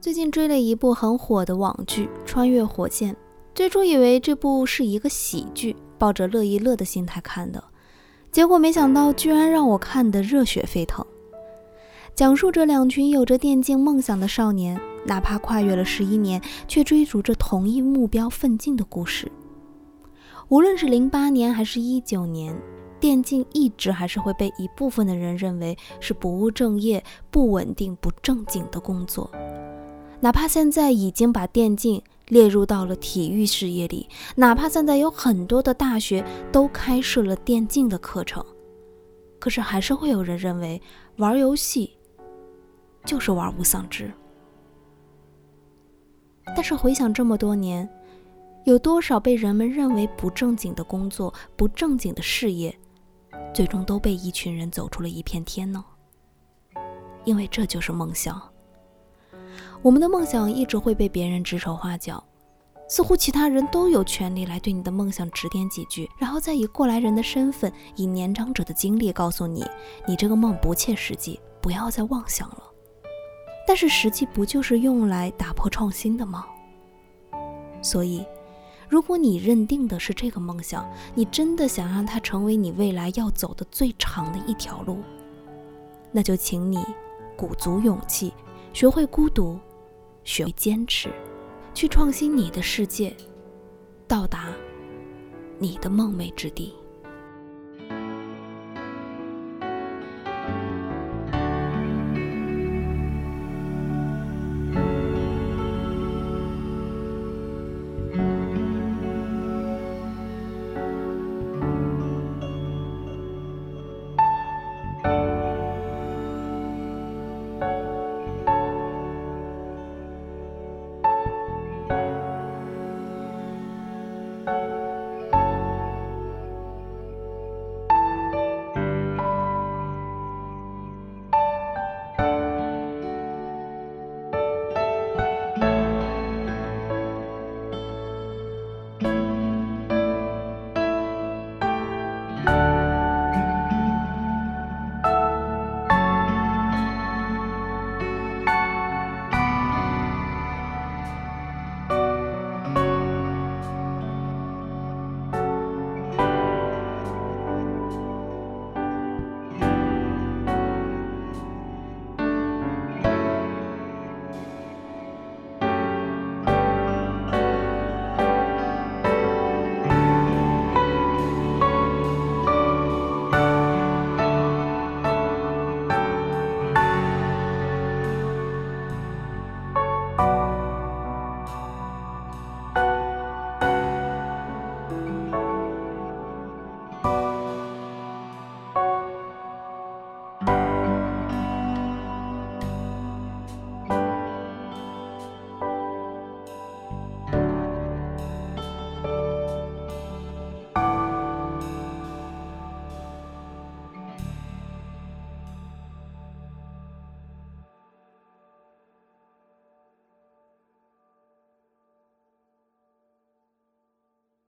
最近追了一部很火的网剧《穿越火线》，最初以为这部是一个喜剧，抱着乐一乐的心态看的，结果没想到居然让我看得热血沸腾。讲述着两群有着电竞梦想的少年，哪怕跨越了十一年，却追逐着同一目标奋进的故事。无论是零八年还是一九年，电竞一直还是会被一部分的人认为是不务正业、不稳定、不正经的工作。哪怕现在已经把电竞列入到了体育事业里，哪怕现在有很多的大学都开设了电竞的课程，可是还是会有人认为玩游戏。就是玩物丧志。但是回想这么多年，有多少被人们认为不正经的工作、不正经的事业，最终都被一群人走出了一片天呢？因为这就是梦想。我们的梦想一直会被别人指手画脚，似乎其他人都有权利来对你的梦想指点几句，然后再以过来人的身份，以年长者的经历告诉你：你这个梦不切实际，不要再妄想了。但是实际不就是用来打破创新的吗？所以，如果你认定的是这个梦想，你真的想让它成为你未来要走的最长的一条路，那就请你鼓足勇气，学会孤独，学会坚持，去创新你的世界，到达你的梦寐之地。